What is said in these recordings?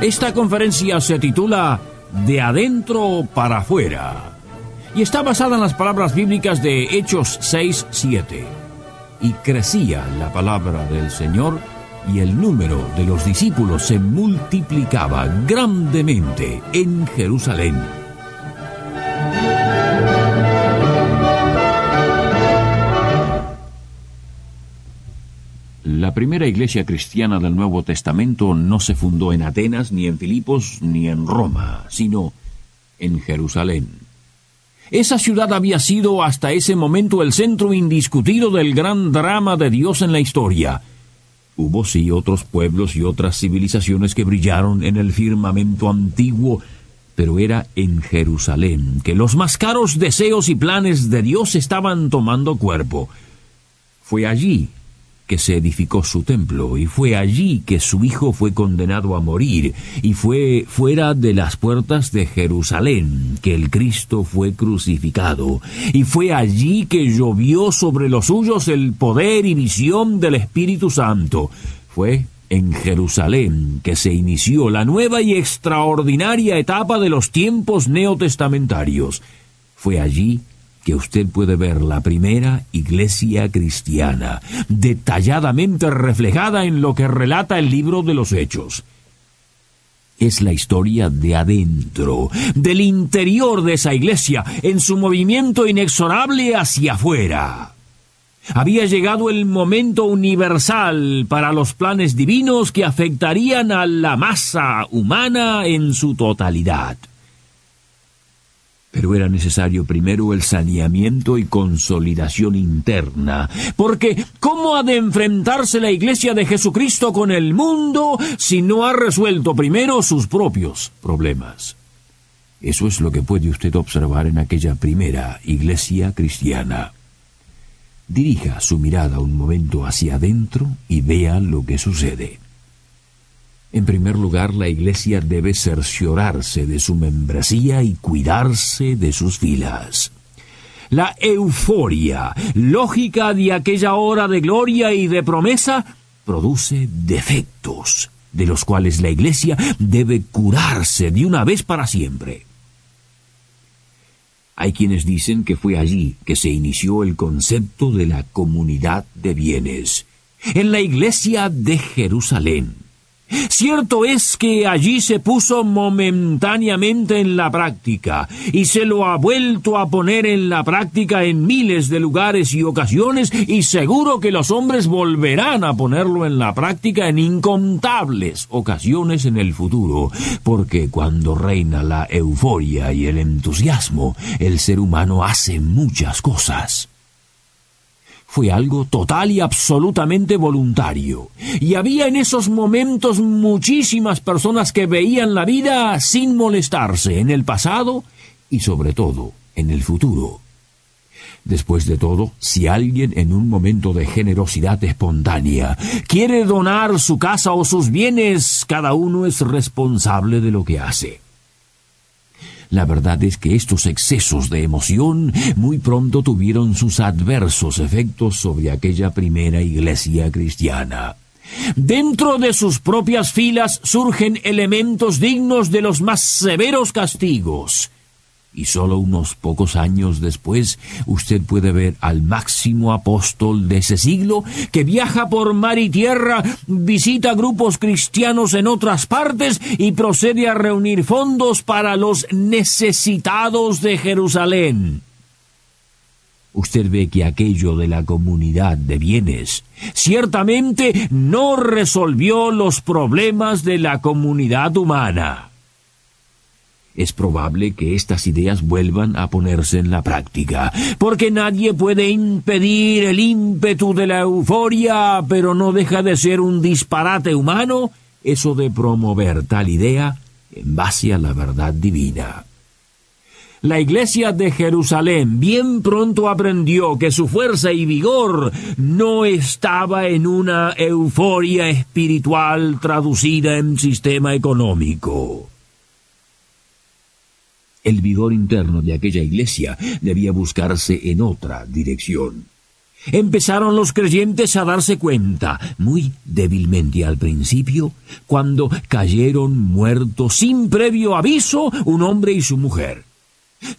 Esta conferencia se titula De adentro para afuera y está basada en las palabras bíblicas de Hechos 6, 7. Y crecía la palabra del Señor y el número de los discípulos se multiplicaba grandemente en Jerusalén. Primera iglesia cristiana del Nuevo Testamento no se fundó en Atenas, ni en Filipos, ni en Roma, sino en Jerusalén. Esa ciudad había sido hasta ese momento el centro indiscutido del gran drama de Dios en la historia. Hubo sí otros pueblos y otras civilizaciones que brillaron en el firmamento antiguo, pero era en Jerusalén que los más caros deseos y planes de Dios estaban tomando cuerpo. Fue allí que se edificó su templo, y fue allí que su hijo fue condenado a morir, y fue fuera de las puertas de Jerusalén que el Cristo fue crucificado, y fue allí que llovió sobre los suyos el poder y visión del Espíritu Santo. Fue en Jerusalén que se inició la nueva y extraordinaria etapa de los tiempos neotestamentarios. Fue allí que usted puede ver la primera iglesia cristiana, detalladamente reflejada en lo que relata el libro de los Hechos. Es la historia de adentro, del interior de esa iglesia, en su movimiento inexorable hacia afuera. Había llegado el momento universal para los planes divinos que afectarían a la masa humana en su totalidad. Pero era necesario primero el saneamiento y consolidación interna, porque ¿cómo ha de enfrentarse la Iglesia de Jesucristo con el mundo si no ha resuelto primero sus propios problemas? Eso es lo que puede usted observar en aquella primera iglesia cristiana. Dirija su mirada un momento hacia adentro y vea lo que sucede. En primer lugar, la Iglesia debe cerciorarse de su membresía y cuidarse de sus filas. La euforia, lógica de aquella hora de gloria y de promesa, produce defectos, de los cuales la Iglesia debe curarse de una vez para siempre. Hay quienes dicen que fue allí que se inició el concepto de la comunidad de bienes, en la Iglesia de Jerusalén. Cierto es que allí se puso momentáneamente en la práctica y se lo ha vuelto a poner en la práctica en miles de lugares y ocasiones y seguro que los hombres volverán a ponerlo en la práctica en incontables ocasiones en el futuro, porque cuando reina la euforia y el entusiasmo, el ser humano hace muchas cosas fue algo total y absolutamente voluntario. Y había en esos momentos muchísimas personas que veían la vida sin molestarse en el pasado y sobre todo en el futuro. Después de todo, si alguien en un momento de generosidad espontánea quiere donar su casa o sus bienes, cada uno es responsable de lo que hace. La verdad es que estos excesos de emoción muy pronto tuvieron sus adversos efectos sobre aquella primera iglesia cristiana. Dentro de sus propias filas surgen elementos dignos de los más severos castigos. Y solo unos pocos años después usted puede ver al máximo apóstol de ese siglo que viaja por mar y tierra, visita grupos cristianos en otras partes y procede a reunir fondos para los necesitados de Jerusalén. Usted ve que aquello de la comunidad de bienes ciertamente no resolvió los problemas de la comunidad humana es probable que estas ideas vuelvan a ponerse en la práctica, porque nadie puede impedir el ímpetu de la euforia, pero no deja de ser un disparate humano eso de promover tal idea en base a la verdad divina. La iglesia de Jerusalén bien pronto aprendió que su fuerza y vigor no estaba en una euforia espiritual traducida en sistema económico. El vigor interno de aquella iglesia debía buscarse en otra dirección. Empezaron los creyentes a darse cuenta, muy débilmente al principio, cuando cayeron muertos sin previo aviso un hombre y su mujer.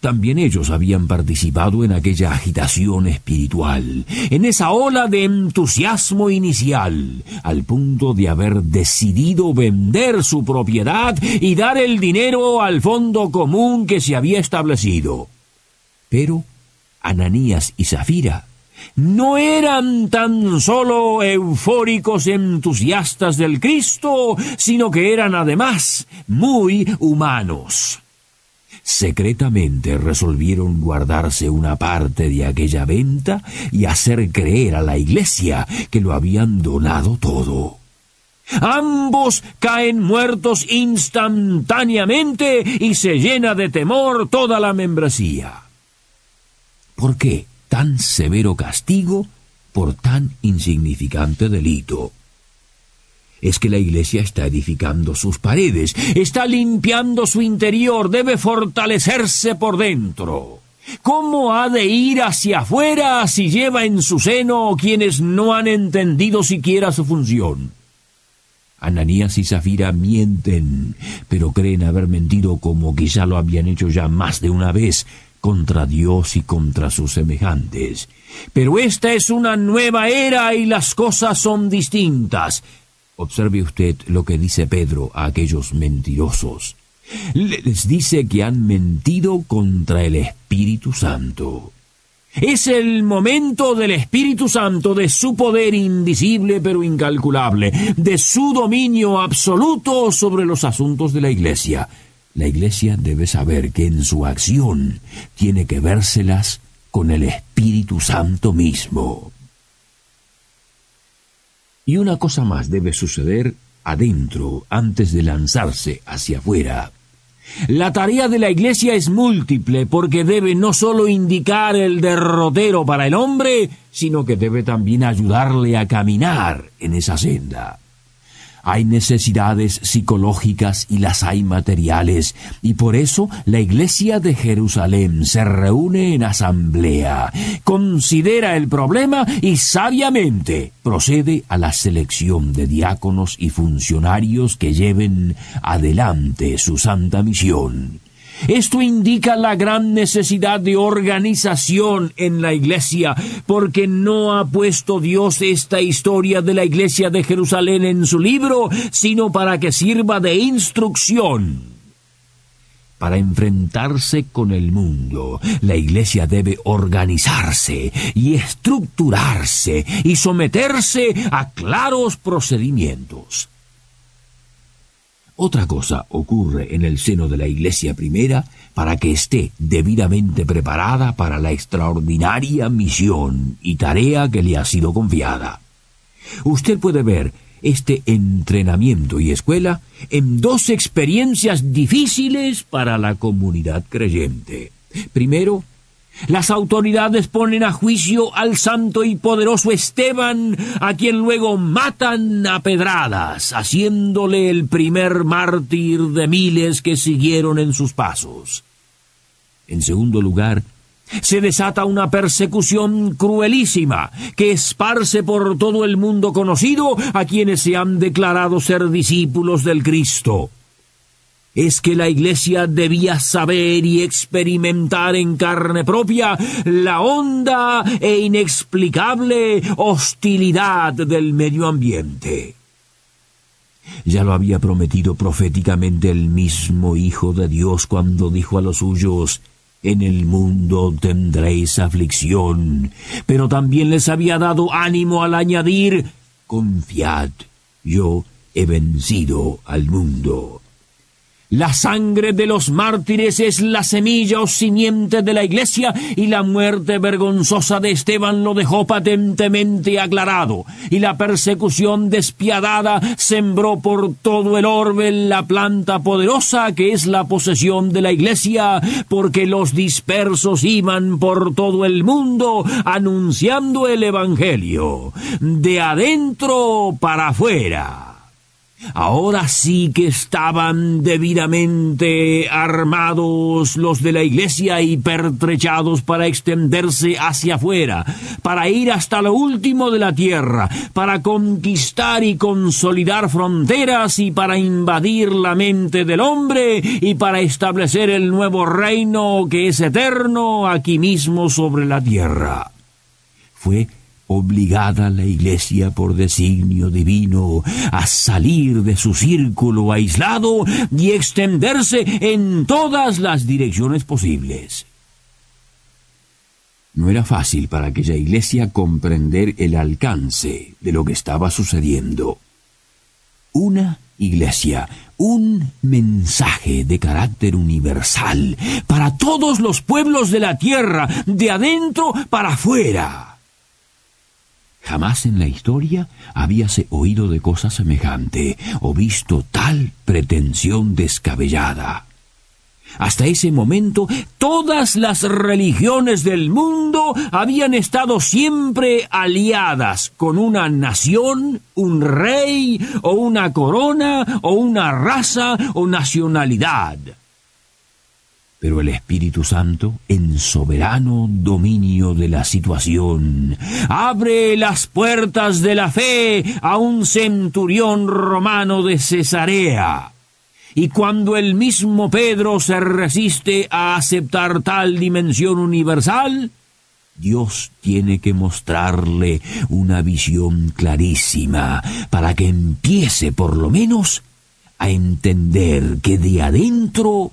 También ellos habían participado en aquella agitación espiritual, en esa ola de entusiasmo inicial, al punto de haber decidido vender su propiedad y dar el dinero al fondo común que se había establecido. Pero Ananías y Zafira no eran tan solo eufóricos entusiastas del Cristo, sino que eran además muy humanos. Secretamente resolvieron guardarse una parte de aquella venta y hacer creer a la iglesia que lo habían donado todo. Ambos caen muertos instantáneamente y se llena de temor toda la membresía. ¿Por qué tan severo castigo por tan insignificante delito? Es que la iglesia está edificando sus paredes, está limpiando su interior, debe fortalecerse por dentro. ¿Cómo ha de ir hacia afuera si lleva en su seno quienes no han entendido siquiera su función? Ananías y Zafira mienten, pero creen haber mentido como quizá lo habían hecho ya más de una vez contra Dios y contra sus semejantes. Pero esta es una nueva era y las cosas son distintas. Observe usted lo que dice Pedro a aquellos mentirosos. Les dice que han mentido contra el Espíritu Santo. Es el momento del Espíritu Santo, de su poder invisible pero incalculable, de su dominio absoluto sobre los asuntos de la Iglesia. La Iglesia debe saber que en su acción tiene que vérselas con el Espíritu Santo mismo. Y una cosa más debe suceder adentro antes de lanzarse hacia afuera. La tarea de la Iglesia es múltiple porque debe no solo indicar el derrotero para el hombre, sino que debe también ayudarle a caminar en esa senda. Hay necesidades psicológicas y las hay materiales, y por eso la Iglesia de Jerusalén se reúne en asamblea, considera el problema y sabiamente procede a la selección de diáconos y funcionarios que lleven adelante su santa misión. Esto indica la gran necesidad de organización en la iglesia, porque no ha puesto Dios esta historia de la iglesia de Jerusalén en su libro, sino para que sirva de instrucción. Para enfrentarse con el mundo, la Iglesia debe organizarse y estructurarse y someterse a claros procedimientos. Otra cosa ocurre en el seno de la Iglesia primera para que esté debidamente preparada para la extraordinaria misión y tarea que le ha sido confiada. Usted puede ver este entrenamiento y escuela en dos experiencias difíciles para la comunidad creyente. Primero, las autoridades ponen a juicio al santo y poderoso Esteban, a quien luego matan a pedradas, haciéndole el primer mártir de miles que siguieron en sus pasos. En segundo lugar, se desata una persecución cruelísima que esparce por todo el mundo conocido a quienes se han declarado ser discípulos del Cristo es que la Iglesia debía saber y experimentar en carne propia la honda e inexplicable hostilidad del medio ambiente. Ya lo había prometido proféticamente el mismo Hijo de Dios cuando dijo a los suyos, en el mundo tendréis aflicción, pero también les había dado ánimo al añadir, confiad, yo he vencido al mundo. La sangre de los mártires es la semilla o simiente de la iglesia y la muerte vergonzosa de Esteban lo dejó patentemente aclarado y la persecución despiadada sembró por todo el orbe la planta poderosa que es la posesión de la iglesia porque los dispersos iban por todo el mundo anunciando el evangelio de adentro para afuera. Ahora sí que estaban debidamente armados los de la iglesia y pertrechados para extenderse hacia afuera, para ir hasta lo último de la tierra, para conquistar y consolidar fronteras y para invadir la mente del hombre y para establecer el nuevo reino que es eterno aquí mismo sobre la tierra. Fue obligada la Iglesia por designio divino a salir de su círculo aislado y extenderse en todas las direcciones posibles. No era fácil para aquella iglesia comprender el alcance de lo que estaba sucediendo. Una iglesia, un mensaje de carácter universal para todos los pueblos de la tierra, de adentro para afuera. Jamás en la historia habíase oído de cosa semejante o visto tal pretensión descabellada. Hasta ese momento todas las religiones del mundo habían estado siempre aliadas con una nación, un rey o una corona o una raza o nacionalidad pero el Espíritu Santo, en soberano dominio de la situación, abre las puertas de la fe a un centurión romano de Cesarea. Y cuando el mismo Pedro se resiste a aceptar tal dimensión universal, Dios tiene que mostrarle una visión clarísima para que empiece por lo menos a entender que de adentro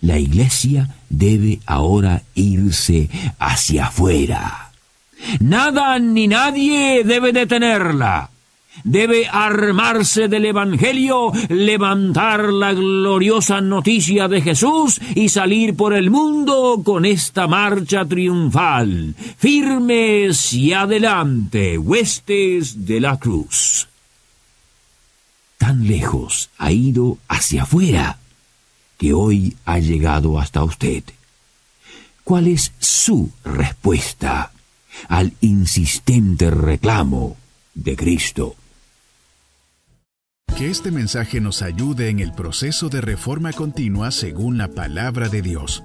la iglesia debe ahora irse hacia afuera. Nada ni nadie debe detenerla. Debe armarse del Evangelio, levantar la gloriosa noticia de Jesús y salir por el mundo con esta marcha triunfal, firmes y adelante, huestes de la cruz. Tan lejos ha ido hacia afuera que hoy ha llegado hasta usted. ¿Cuál es su respuesta al insistente reclamo de Cristo? Que este mensaje nos ayude en el proceso de reforma continua según la palabra de Dios.